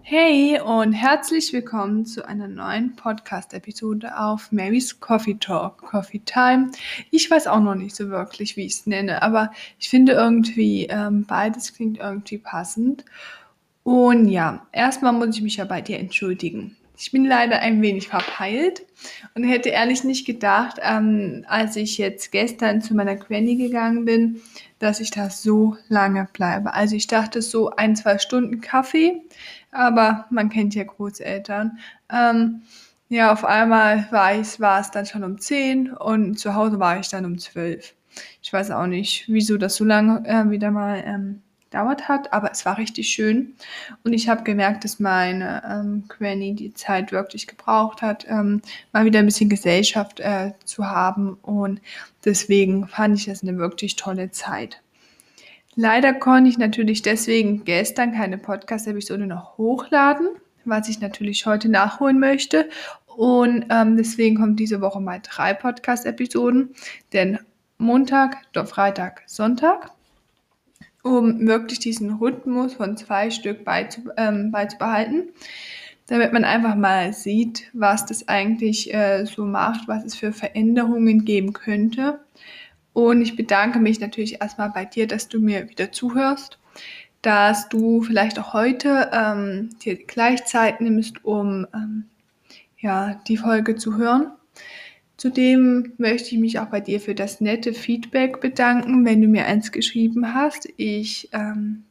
Hey und herzlich willkommen zu einer neuen Podcast-Episode auf Mary's Coffee Talk, Coffee Time. Ich weiß auch noch nicht so wirklich, wie ich es nenne, aber ich finde irgendwie, ähm, beides klingt irgendwie passend. Und ja, erstmal muss ich mich ja bei dir entschuldigen. Ich bin leider ein wenig verpeilt und hätte ehrlich nicht gedacht, ähm, als ich jetzt gestern zu meiner Granny gegangen bin, dass ich da so lange bleibe. Also ich dachte so ein, zwei Stunden Kaffee, aber man kennt ja Großeltern. Ähm, ja, auf einmal war, ich, war es dann schon um 10 und zu Hause war ich dann um 12. Ich weiß auch nicht, wieso das so lange äh, wieder mal ähm, gedauert hat, aber es war richtig schön. Und ich habe gemerkt, dass meine ähm, Granny die Zeit wirklich gebraucht hat, ähm, mal wieder ein bisschen Gesellschaft äh, zu haben. Und deswegen fand ich das eine wirklich tolle Zeit. Leider konnte ich natürlich deswegen gestern keine Podcast-Episode noch hochladen, was ich natürlich heute nachholen möchte. Und ähm, deswegen kommt diese Woche mal drei Podcast-Episoden, denn Montag, Freitag, Sonntag um wirklich diesen Rhythmus von zwei Stück beizu, ähm, beizubehalten, damit man einfach mal sieht, was das eigentlich äh, so macht, was es für Veränderungen geben könnte. Und ich bedanke mich natürlich erstmal bei dir, dass du mir wieder zuhörst, dass du vielleicht auch heute ähm, dir gleich Zeit nimmst, um ähm, ja, die Folge zu hören. Zudem möchte ich mich auch bei dir für das nette Feedback bedanken, wenn du mir eins geschrieben hast. Ich ähm,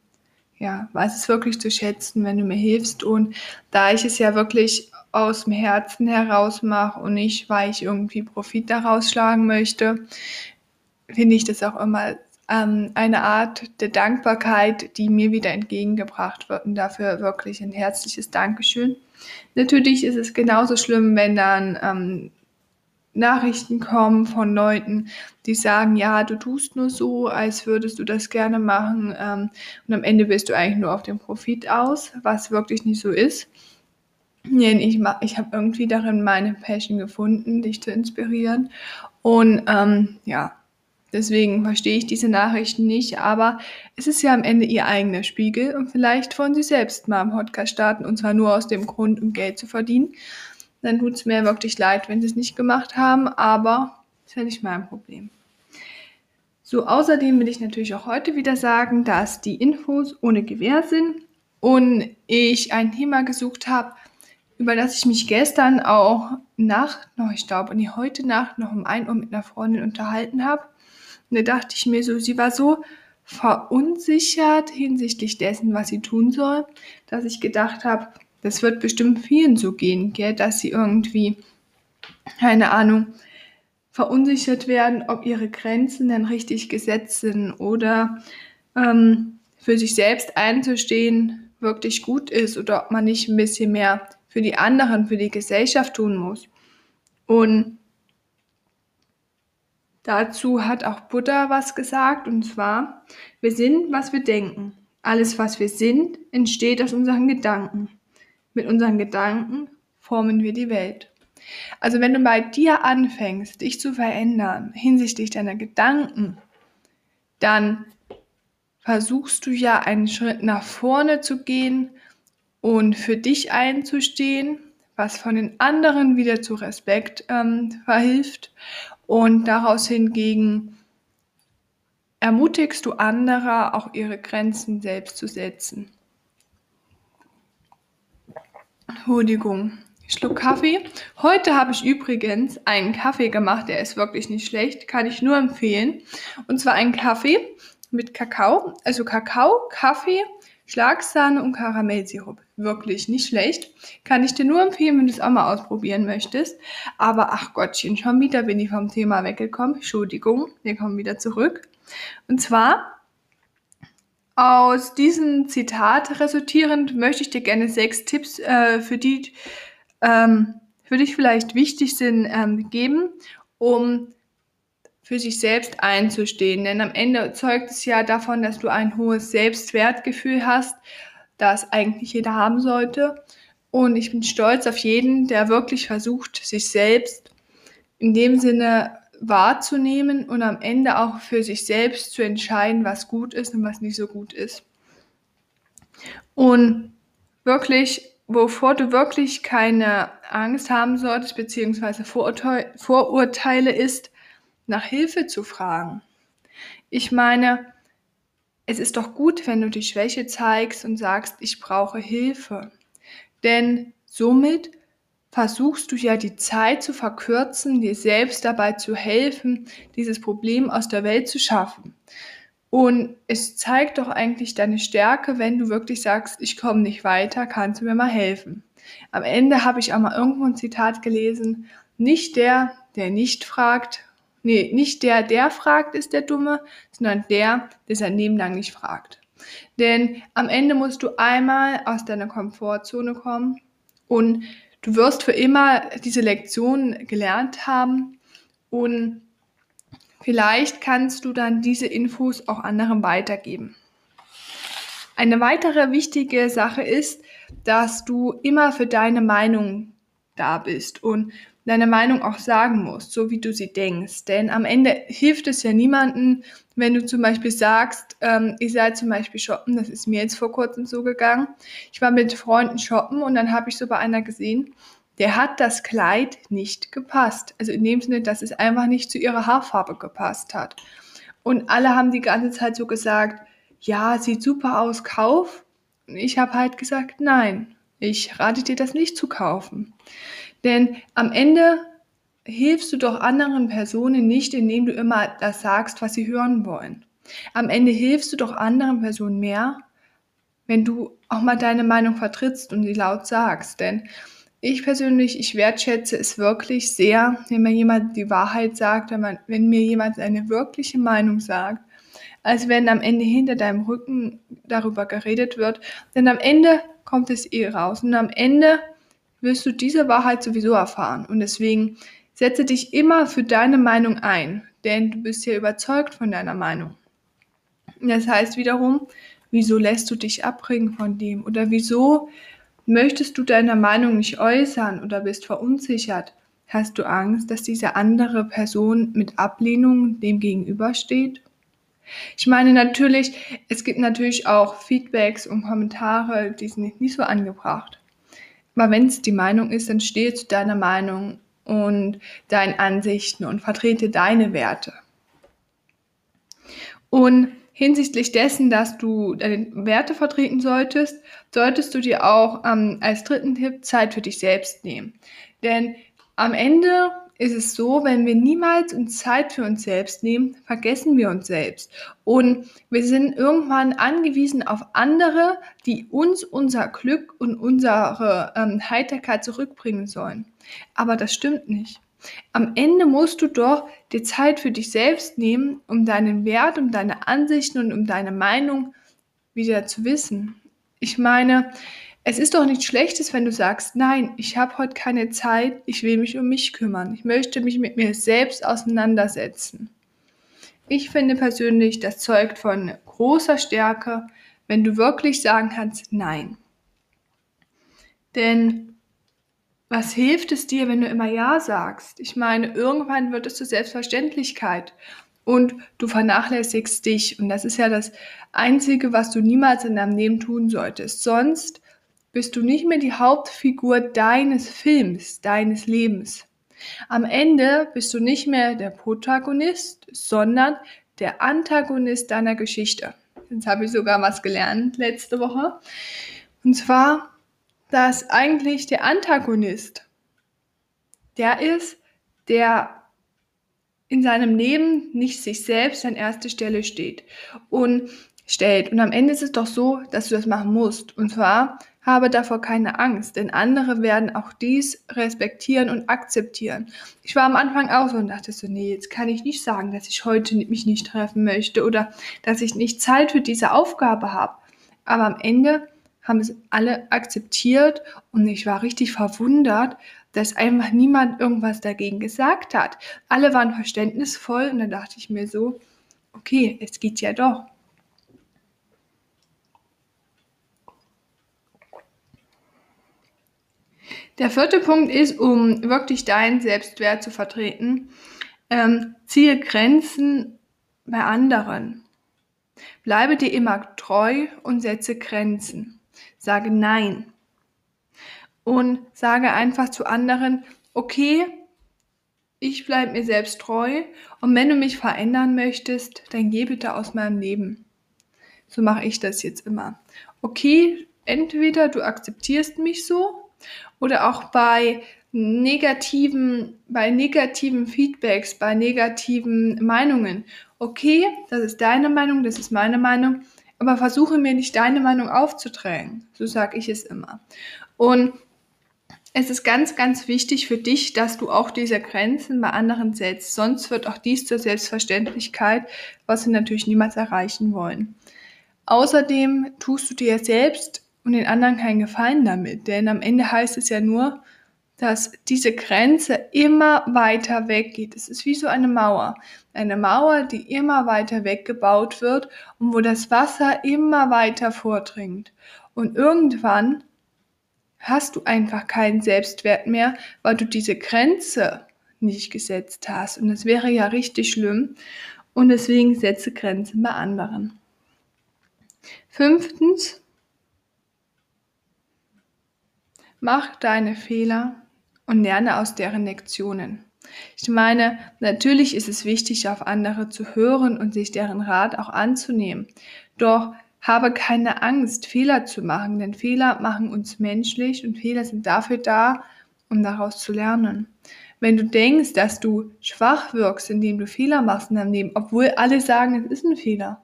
ja, weiß es wirklich zu schätzen, wenn du mir hilfst. Und da ich es ja wirklich aus dem Herzen heraus mache und nicht, weil ich irgendwie Profit daraus schlagen möchte, finde ich das auch immer ähm, eine Art der Dankbarkeit, die mir wieder entgegengebracht wird. Und dafür wirklich ein herzliches Dankeschön. Natürlich ist es genauso schlimm, wenn dann ähm, Nachrichten kommen von Leuten, die sagen, ja, du tust nur so, als würdest du das gerne machen ähm, und am Ende bist du eigentlich nur auf den Profit aus, was wirklich nicht so ist. Denn ich, ich habe irgendwie darin meine Passion gefunden, dich zu inspirieren und ähm, ja, deswegen verstehe ich diese Nachrichten nicht, aber es ist ja am Ende ihr eigener Spiegel und vielleicht wollen sie selbst mal im Podcast starten und zwar nur aus dem Grund, um Geld zu verdienen dann tut es mir wirklich leid, wenn sie es nicht gemacht haben, aber ist ja nicht mein Problem. So, außerdem will ich natürlich auch heute wieder sagen, dass die Infos ohne Gewähr sind und ich ein Thema gesucht habe, über das ich mich gestern auch Nacht noch, ich glaube, nee, heute Nacht noch um 1 Uhr mit einer Freundin unterhalten habe. Und da dachte ich mir so, sie war so verunsichert hinsichtlich dessen, was sie tun soll, dass ich gedacht habe, das wird bestimmt vielen so gehen, gell, dass sie irgendwie, keine Ahnung, verunsichert werden, ob ihre Grenzen denn richtig gesetzt sind oder ähm, für sich selbst einzustehen wirklich gut ist oder ob man nicht ein bisschen mehr für die anderen, für die Gesellschaft tun muss. Und dazu hat auch Buddha was gesagt und zwar, wir sind, was wir denken. Alles, was wir sind, entsteht aus unseren Gedanken. Mit unseren Gedanken formen wir die Welt. Also wenn du bei dir anfängst, dich zu verändern hinsichtlich deiner Gedanken, dann versuchst du ja einen Schritt nach vorne zu gehen und für dich einzustehen, was von den anderen wieder zu Respekt ähm, verhilft. Und daraus hingegen ermutigst du andere, auch ihre Grenzen selbst zu setzen. Entschuldigung. Schluck Kaffee. Heute habe ich übrigens einen Kaffee gemacht, der ist wirklich nicht schlecht, kann ich nur empfehlen. Und zwar einen Kaffee mit Kakao, also Kakao, Kaffee, Schlagsahne und Karamellsirup. Wirklich nicht schlecht. Kann ich dir nur empfehlen, wenn du es auch mal ausprobieren möchtest. Aber ach Gottchen, schon wieder bin ich vom Thema weggekommen. Entschuldigung, wir kommen wieder zurück. Und zwar aus diesem Zitat resultierend möchte ich dir gerne sechs Tipps, äh, für die ähm, für dich vielleicht wichtig sind, ähm, geben, um für sich selbst einzustehen. Denn am Ende zeugt es ja davon, dass du ein hohes Selbstwertgefühl hast, das eigentlich jeder haben sollte. Und ich bin stolz auf jeden, der wirklich versucht, sich selbst in dem Sinne wahrzunehmen und am Ende auch für sich selbst zu entscheiden, was gut ist und was nicht so gut ist. Und wirklich, wovor du wirklich keine Angst haben solltest, beziehungsweise Vorurteile, ist, nach Hilfe zu fragen. Ich meine, es ist doch gut, wenn du die Schwäche zeigst und sagst, ich brauche Hilfe. Denn somit versuchst du ja die Zeit zu verkürzen, dir selbst dabei zu helfen, dieses Problem aus der Welt zu schaffen. Und es zeigt doch eigentlich deine Stärke, wenn du wirklich sagst, ich komme nicht weiter, kannst du mir mal helfen. Am Ende habe ich auch mal irgendwo ein Zitat gelesen, nicht der, der nicht fragt, nee, nicht der, der fragt, ist der Dumme, sondern der, der sein Leben lang nicht fragt. Denn am Ende musst du einmal aus deiner Komfortzone kommen und du wirst für immer diese Lektion gelernt haben und Vielleicht kannst du dann diese Infos auch anderen weitergeben. Eine weitere wichtige Sache ist, dass du immer für deine Meinung da bist und deine Meinung auch sagen musst, so wie du sie denkst. Denn am Ende hilft es ja niemanden, wenn du zum Beispiel sagst, ähm, ich sei zum Beispiel shoppen, das ist mir jetzt vor kurzem so gegangen. Ich war mit Freunden shoppen und dann habe ich so bei einer gesehen, der hat das Kleid nicht gepasst. Also in dem Sinne, dass es einfach nicht zu ihrer Haarfarbe gepasst hat. Und alle haben die ganze Zeit so gesagt, ja, sieht super aus, kauf. Und ich habe halt gesagt, nein, ich rate dir das nicht zu kaufen. Denn am Ende hilfst du doch anderen Personen nicht, indem du immer das sagst, was sie hören wollen. Am Ende hilfst du doch anderen Personen mehr, wenn du auch mal deine Meinung vertrittst und sie laut sagst. Denn ich persönlich, ich wertschätze es wirklich sehr, wenn mir jemand die Wahrheit sagt, wenn, man, wenn mir jemand eine wirkliche Meinung sagt, als wenn am Ende hinter deinem Rücken darüber geredet wird. Denn am Ende kommt es eh raus und am Ende wirst du diese Wahrheit sowieso erfahren. Und deswegen setze dich immer für deine Meinung ein, denn du bist ja überzeugt von deiner Meinung. Das heißt wiederum, wieso lässt du dich abbringen von dem oder wieso Möchtest du deine Meinung nicht äußern oder bist verunsichert? Hast du Angst, dass diese andere Person mit Ablehnung dem gegenübersteht? Ich meine natürlich, es gibt natürlich auch Feedbacks und Kommentare, die sind nicht so angebracht. Aber wenn es die Meinung ist, dann stehe zu deiner Meinung und deinen Ansichten und vertrete deine Werte. Und hinsichtlich dessen, dass du deine Werte vertreten solltest, solltest du dir auch ähm, als dritten Tipp Zeit für dich selbst nehmen. Denn am Ende ist es so, wenn wir niemals Zeit für uns selbst nehmen, vergessen wir uns selbst. Und wir sind irgendwann angewiesen auf andere, die uns unser Glück und unsere ähm, Heiterkeit zurückbringen sollen. Aber das stimmt nicht. Am Ende musst du doch die Zeit für dich selbst nehmen, um deinen Wert, um deine Ansichten und um deine Meinung wieder zu wissen. Ich meine, es ist doch nichts Schlechtes, wenn du sagst, nein, ich habe heute keine Zeit, ich will mich um mich kümmern, ich möchte mich mit mir selbst auseinandersetzen. Ich finde persönlich, das zeugt von großer Stärke, wenn du wirklich sagen kannst, nein. Denn was hilft es dir, wenn du immer Ja sagst? Ich meine, irgendwann wird es zur Selbstverständlichkeit und du vernachlässigst dich. Und das ist ja das Einzige, was du niemals in deinem Leben tun solltest. Sonst bist du nicht mehr die Hauptfigur deines Films, deines Lebens. Am Ende bist du nicht mehr der Protagonist, sondern der Antagonist deiner Geschichte. Jetzt habe ich sogar was gelernt letzte Woche. Und zwar dass eigentlich der Antagonist der ist, der in seinem Leben nicht sich selbst an erste Stelle steht und stellt. Und am Ende ist es doch so, dass du das machen musst. Und zwar habe davor keine Angst, denn andere werden auch dies respektieren und akzeptieren. Ich war am Anfang auch so und dachte so, nee, jetzt kann ich nicht sagen, dass ich heute mich nicht treffen möchte oder dass ich nicht Zeit für diese Aufgabe habe. Aber am Ende haben es alle akzeptiert und ich war richtig verwundert, dass einfach niemand irgendwas dagegen gesagt hat. Alle waren verständnisvoll und dann dachte ich mir so, okay, es geht ja doch. Der vierte Punkt ist, um wirklich deinen Selbstwert zu vertreten, ähm, ziehe Grenzen bei anderen. Bleibe dir immer treu und setze Grenzen. Sage Nein. Und sage einfach zu anderen, okay, ich bleibe mir selbst treu und wenn du mich verändern möchtest, dann geh bitte aus meinem Leben. So mache ich das jetzt immer. Okay, entweder du akzeptierst mich so oder auch bei negativen, bei negativen Feedbacks, bei negativen Meinungen. Okay, das ist deine Meinung, das ist meine Meinung, aber versuche mir nicht deine Meinung aufzudrängen. So sage ich es immer. Und es ist ganz, ganz wichtig für dich, dass du auch diese Grenzen bei anderen setzt. Sonst wird auch dies zur Selbstverständlichkeit, was wir natürlich niemals erreichen wollen. Außerdem tust du dir selbst und den anderen keinen Gefallen damit, denn am Ende heißt es ja nur, dass diese Grenze immer weiter weggeht. Es ist wie so eine Mauer. Eine Mauer, die immer weiter weggebaut wird und wo das Wasser immer weiter vordringt. Und irgendwann hast du einfach keinen Selbstwert mehr, weil du diese Grenze nicht gesetzt hast. Und das wäre ja richtig schlimm. Und deswegen setze Grenzen bei anderen. Fünftens, mach deine Fehler und lerne aus deren Lektionen. Ich meine, natürlich ist es wichtig, auf andere zu hören und sich deren Rat auch anzunehmen. Doch habe keine Angst, Fehler zu machen, denn Fehler machen uns menschlich und Fehler sind dafür da, um daraus zu lernen. Wenn du denkst, dass du schwach wirkst, indem du Fehler machst in deinem Leben, obwohl alle sagen, es ist ein Fehler,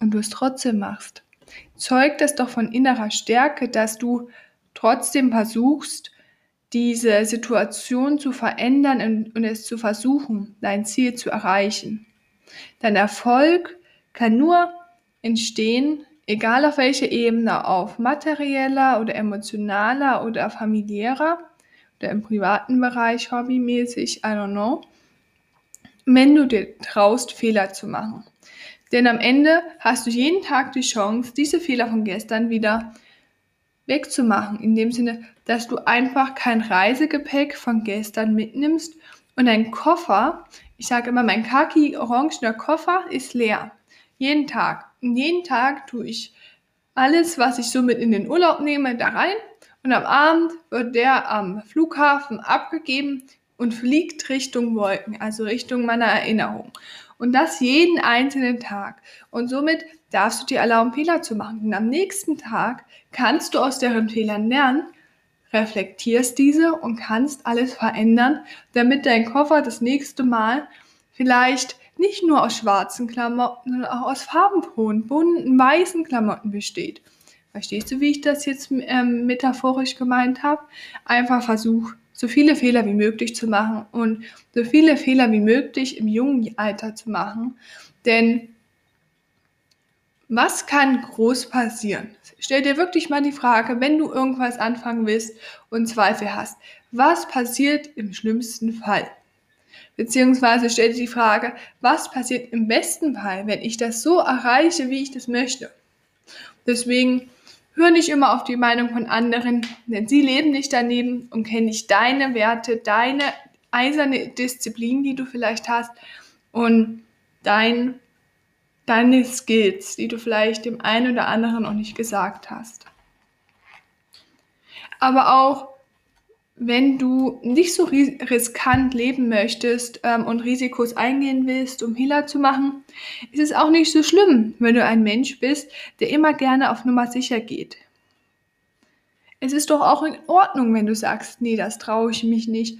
und du es trotzdem machst, zeugt das doch von innerer Stärke, dass du trotzdem versuchst, diese Situation zu verändern und, es zu versuchen, dein Ziel zu erreichen. Dein Erfolg kann nur entstehen, egal auf welcher Ebene, auf materieller oder emotionaler oder familiärer oder im privaten Bereich, hobbymäßig, I don't know, wenn du dir traust, Fehler zu machen. Denn am Ende hast du jeden Tag die Chance, diese Fehler von gestern wieder wegzumachen, in dem Sinne, dass du einfach kein Reisegepäck von gestern mitnimmst und dein Koffer, ich sage immer, mein kaki-orangener Koffer ist leer. Jeden Tag. Und jeden Tag tue ich alles, was ich so mit in den Urlaub nehme, da rein. Und am Abend wird der am Flughafen abgegeben und fliegt Richtung Wolken, also Richtung meiner Erinnerung. Und das jeden einzelnen Tag. Und somit darfst du dir erlauben, Fehler zu machen. Und am nächsten Tag kannst du aus deren Fehlern lernen, reflektierst diese und kannst alles verändern, damit dein Koffer das nächste Mal vielleicht nicht nur aus schwarzen Klamotten, sondern auch aus farbenfrohen, bunten, weißen Klamotten besteht. Verstehst du, wie ich das jetzt ähm, metaphorisch gemeint habe? Einfach versuch, so viele Fehler wie möglich zu machen und so viele Fehler wie möglich im jungen Alter zu machen. Denn was kann groß passieren? Stell dir wirklich mal die Frage, wenn du irgendwas anfangen willst und Zweifel hast, was passiert im schlimmsten Fall? Beziehungsweise stell dir die Frage, was passiert im besten Fall, wenn ich das so erreiche, wie ich das möchte? Deswegen hör nicht immer auf die Meinung von anderen, denn sie leben nicht daneben und kennen nicht deine Werte, deine eiserne Disziplin, die du vielleicht hast und dein, deine Skills, die du vielleicht dem einen oder anderen noch nicht gesagt hast. Aber auch wenn du nicht so riskant leben möchtest ähm, und Risikos eingehen willst, um Healer zu machen, ist es auch nicht so schlimm, wenn du ein Mensch bist, der immer gerne auf Nummer sicher geht. Es ist doch auch in Ordnung, wenn du sagst, nee, das traue ich mich nicht.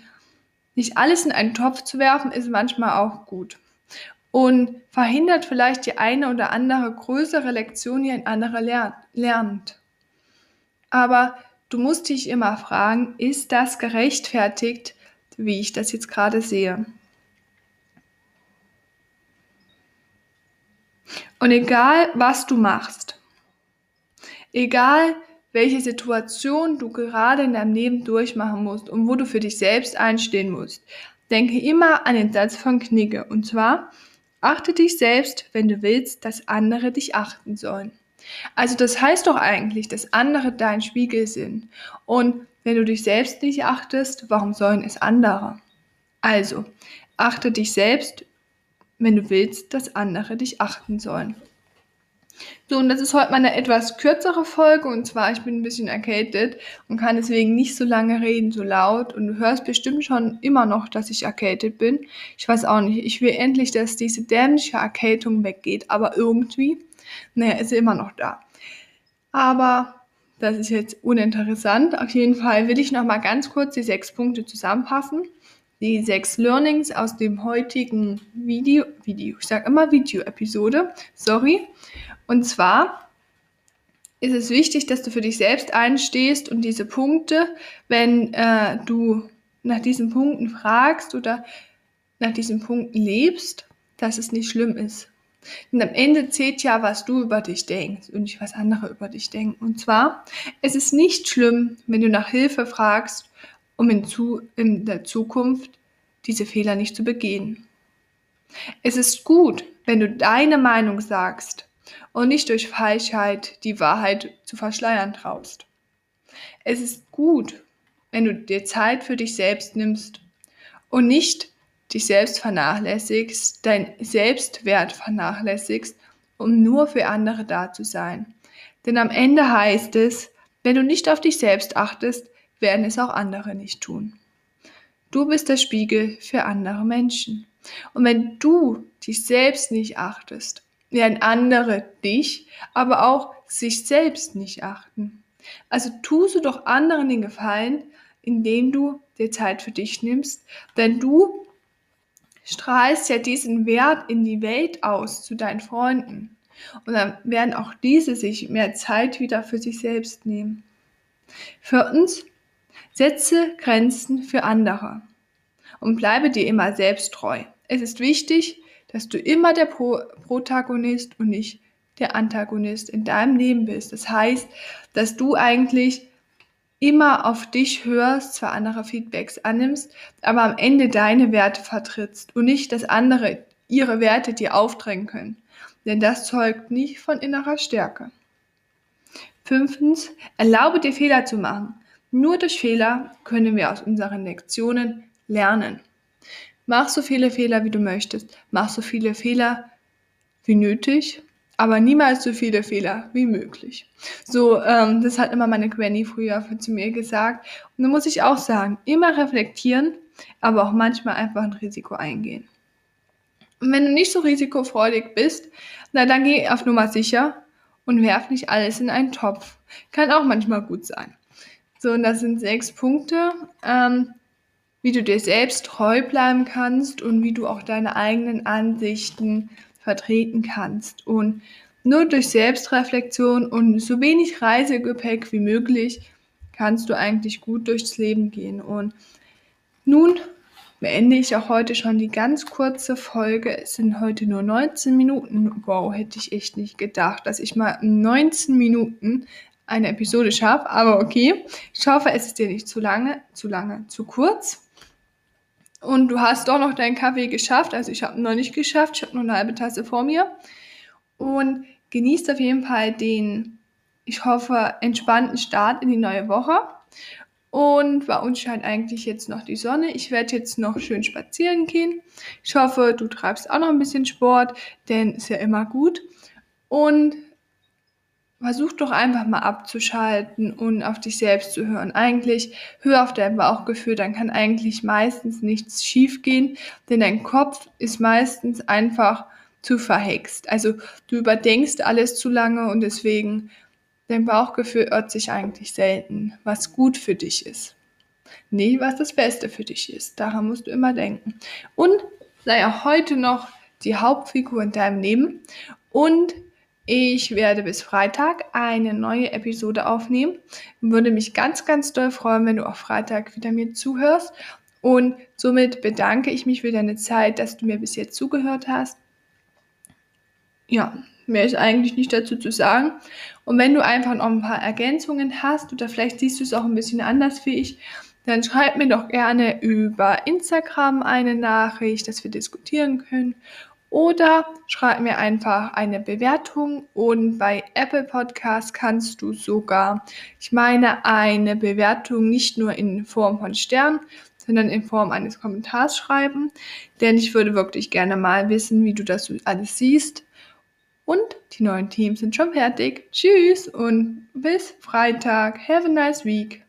Nicht alles in einen Topf zu werfen, ist manchmal auch gut. Und verhindert vielleicht die eine oder andere größere Lektion, die ein anderer lernt. Aber Du musst dich immer fragen, ist das gerechtfertigt, wie ich das jetzt gerade sehe? Und egal, was du machst, egal, welche Situation du gerade in deinem Leben durchmachen musst und wo du für dich selbst einstehen musst, denke immer an den Satz von Knigge. Und zwar, achte dich selbst, wenn du willst, dass andere dich achten sollen. Also das heißt doch eigentlich, dass andere dein Spiegel sind. Und wenn du dich selbst nicht achtest, warum sollen es andere? Also, achte dich selbst, wenn du willst, dass andere dich achten sollen. So, und das ist heute mal eine etwas kürzere Folge und zwar, ich bin ein bisschen erkältet und kann deswegen nicht so lange reden, so laut und du hörst bestimmt schon immer noch, dass ich erkältet bin. Ich weiß auch nicht, ich will endlich, dass diese dämliche Erkältung weggeht, aber irgendwie, naja, ist sie immer noch da. Aber das ist jetzt uninteressant. Auf jeden Fall will ich noch mal ganz kurz die sechs Punkte zusammenfassen. Die sechs Learnings aus dem heutigen Video, Video, ich sage immer Video-Episode, sorry. Und zwar ist es wichtig, dass du für dich selbst einstehst und diese Punkte, wenn äh, du nach diesen Punkten fragst oder nach diesen Punkten lebst, dass es nicht schlimm ist. Denn am Ende zählt ja, was du über dich denkst und nicht, was andere über dich denken. Und zwar, es ist nicht schlimm, wenn du nach Hilfe fragst, um in, zu, in der Zukunft diese Fehler nicht zu begehen. Es ist gut, wenn du deine Meinung sagst und nicht durch Falschheit die Wahrheit zu verschleiern traust. Es ist gut, wenn du dir Zeit für dich selbst nimmst und nicht dich selbst vernachlässigst, dein Selbstwert vernachlässigst, um nur für andere da zu sein. Denn am Ende heißt es, wenn du nicht auf dich selbst achtest, werden es auch andere nicht tun. Du bist der Spiegel für andere Menschen. Und wenn du dich selbst nicht achtest, werden andere dich, aber auch sich selbst nicht achten. Also tust du doch anderen den Gefallen, indem du dir Zeit für dich nimmst, denn du strahlst ja diesen Wert in die Welt aus zu deinen Freunden. Und dann werden auch diese sich mehr Zeit wieder für sich selbst nehmen. Viertens, setze Grenzen für andere und bleibe dir immer selbst treu. Es ist wichtig, dass du immer der Pro Protagonist und nicht der Antagonist in deinem Leben bist. Das heißt, dass du eigentlich immer auf dich hörst, zwar andere Feedbacks annimmst, aber am Ende deine Werte vertrittst und nicht, dass andere ihre Werte dir aufdrängen können. Denn das zeugt nicht von innerer Stärke. Fünftens, erlaube dir Fehler zu machen. Nur durch Fehler können wir aus unseren Lektionen lernen. Mach so viele Fehler, wie du möchtest. Mach so viele Fehler wie nötig aber niemals so viele Fehler wie möglich. So, ähm, das hat immer meine Granny früher zu mir gesagt. Und da muss ich auch sagen, immer reflektieren, aber auch manchmal einfach ein Risiko eingehen. Und wenn du nicht so risikofreudig bist, na dann geh auf Nummer sicher und werf nicht alles in einen Topf. Kann auch manchmal gut sein. So, und das sind sechs Punkte, ähm, wie du dir selbst treu bleiben kannst und wie du auch deine eigenen Ansichten vertreten kannst. Und nur durch Selbstreflexion und so wenig Reisegepäck wie möglich kannst du eigentlich gut durchs Leben gehen. Und nun beende ich auch heute schon die ganz kurze Folge. Es sind heute nur 19 Minuten. Wow, hätte ich echt nicht gedacht, dass ich mal 19 Minuten eine Episode schaffe. Aber okay, ich hoffe, es ist dir nicht zu lange, zu lange, zu kurz und du hast doch noch deinen Kaffee geschafft. Also ich habe noch nicht geschafft, ich habe nur eine halbe Tasse vor mir. Und genießt auf jeden Fall den, ich hoffe, entspannten Start in die neue Woche. Und bei uns scheint eigentlich jetzt noch die Sonne. Ich werde jetzt noch schön spazieren gehen. Ich hoffe, du treibst auch noch ein bisschen Sport, denn ist ja immer gut. Und versuch doch einfach mal abzuschalten und auf dich selbst zu hören. Eigentlich hör auf dein Bauchgefühl, dann kann eigentlich meistens nichts schiefgehen, denn dein Kopf ist meistens einfach zu verhext. Also du überdenkst alles zu lange und deswegen dein Bauchgefühl irrt sich eigentlich selten, was gut für dich ist. Nee, was das Beste für dich ist. Daran musst du immer denken. Und sei auch heute noch die Hauptfigur in deinem Leben und ich werde bis Freitag eine neue Episode aufnehmen. Würde mich ganz, ganz doll freuen, wenn du auch Freitag wieder mir zuhörst. Und somit bedanke ich mich für deine Zeit, dass du mir bis jetzt zugehört hast. Ja, mehr ist eigentlich nicht dazu zu sagen. Und wenn du einfach noch ein paar Ergänzungen hast oder vielleicht siehst du es auch ein bisschen anders wie ich, dann schreib mir doch gerne über Instagram eine Nachricht, dass wir diskutieren können. Oder schreib mir einfach eine Bewertung und bei Apple Podcast kannst du sogar, ich meine, eine Bewertung nicht nur in Form von Sternen, sondern in Form eines Kommentars schreiben. Denn ich würde wirklich gerne mal wissen, wie du das alles siehst. Und die neuen Teams sind schon fertig. Tschüss und bis Freitag. Have a nice week.